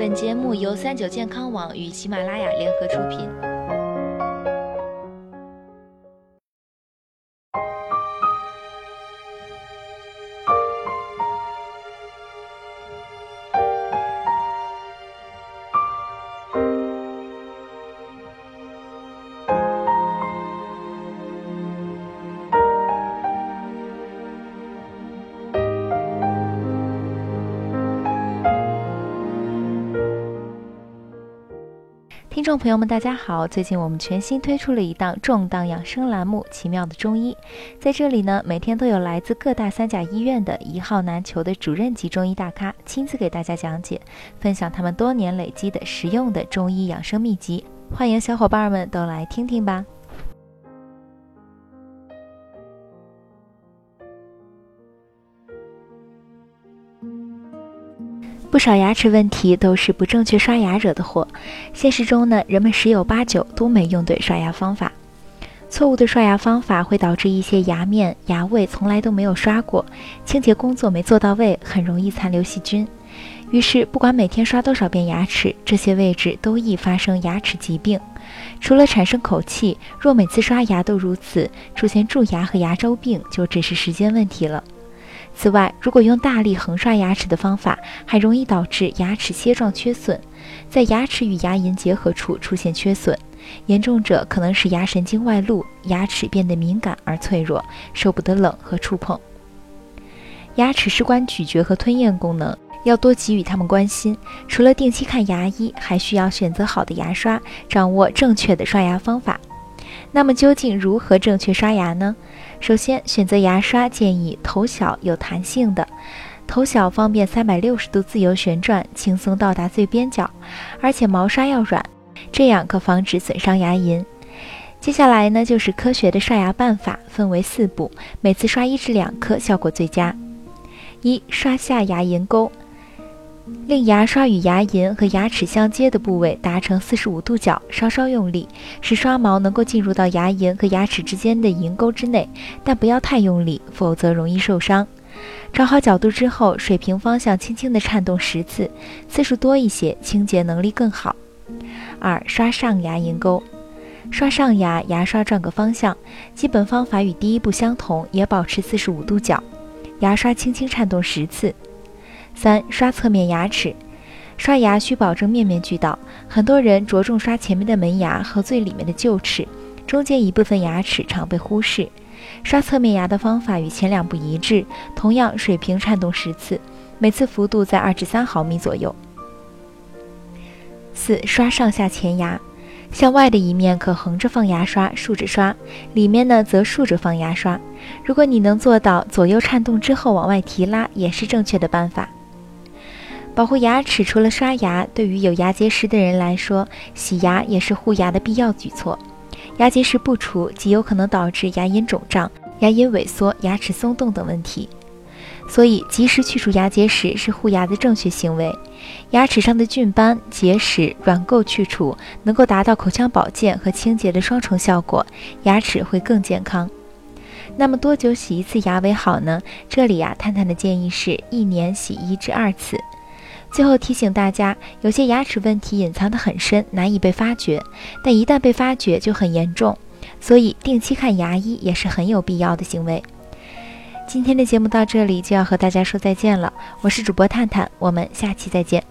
本节目由三九健康网与喜马拉雅联合出品。听众朋友们，大家好！最近我们全新推出了一档重磅养生栏目《奇妙的中医》。在这里呢，每天都有来自各大三甲医院的一号难求的主任级中医大咖，亲自给大家讲解，分享他们多年累积的实用的中医养生秘籍。欢迎小伙伴们都来听听吧！不少牙齿问题都是不正确刷牙惹的祸。现实中呢，人们十有八九都没用对刷牙方法。错误的刷牙方法会导致一些牙面、牙位从来都没有刷过，清洁工作没做到位，很容易残留细菌。于是，不管每天刷多少遍牙齿，这些位置都易发生牙齿疾病。除了产生口气，若每次刷牙都如此，出现蛀牙和牙周病就只是时间问题了。此外，如果用大力横刷牙齿的方法，还容易导致牙齿楔状缺损，在牙齿与牙龈结合处出现缺损，严重者可能使牙神经外露，牙齿变得敏感而脆弱，受不得冷和触碰。牙齿事关咀嚼和吞咽功能，要多给予他们关心。除了定期看牙医，还需要选择好的牙刷，掌握正确的刷牙方法。那么，究竟如何正确刷牙呢？首先，选择牙刷建议头小有弹性的，头小方便三百六十度自由旋转，轻松到达最边角，而且毛刷要软，这样可防止损伤牙龈。接下来呢，就是科学的刷牙办法，分为四步，每次刷一至两颗，效果最佳。一、刷下牙龈沟。令牙刷与牙龈和牙齿相接的部位达成四十五度角，稍稍用力，使刷毛能够进入到牙龈和牙齿之间的龈沟之内，但不要太用力，否则容易受伤。找好角度之后，水平方向轻轻地颤动十次，次数多一些，清洁能力更好。二、刷上牙龈沟，刷上牙，牙刷转个方向，基本方法与第一步相同，也保持四十五度角，牙刷轻轻颤动十次。三刷侧面牙齿，刷牙需保证面面俱到。很多人着重刷前面的门牙和最里面的臼齿，中间一部分牙齿常被忽视。刷侧面牙的方法与前两步一致，同样水平颤动十次，每次幅度在二至三毫米左右。四刷上下前牙，向外的一面可横着放牙刷，竖着刷；里面呢则竖着放牙刷。如果你能做到左右颤动之后往外提拉，也是正确的办法。保护牙齿除了刷牙，对于有牙结石的人来说，洗牙也是护牙的必要举措。牙结石不除，极有可能导致牙龈肿胀、牙龈萎缩、牙齿松动等问题。所以，及时去除牙结石是护牙的正确行为。牙齿上的菌斑、结石、软垢去除，能够达到口腔保健和清洁的双重效果，牙齿会更健康。那么多久洗一次牙为好呢？这里呀，探探的建议是一年洗一至二次。最后提醒大家，有些牙齿问题隐藏得很深，难以被发觉，但一旦被发觉就很严重，所以定期看牙医也是很有必要的行为。今天的节目到这里就要和大家说再见了，我是主播探探，我们下期再见。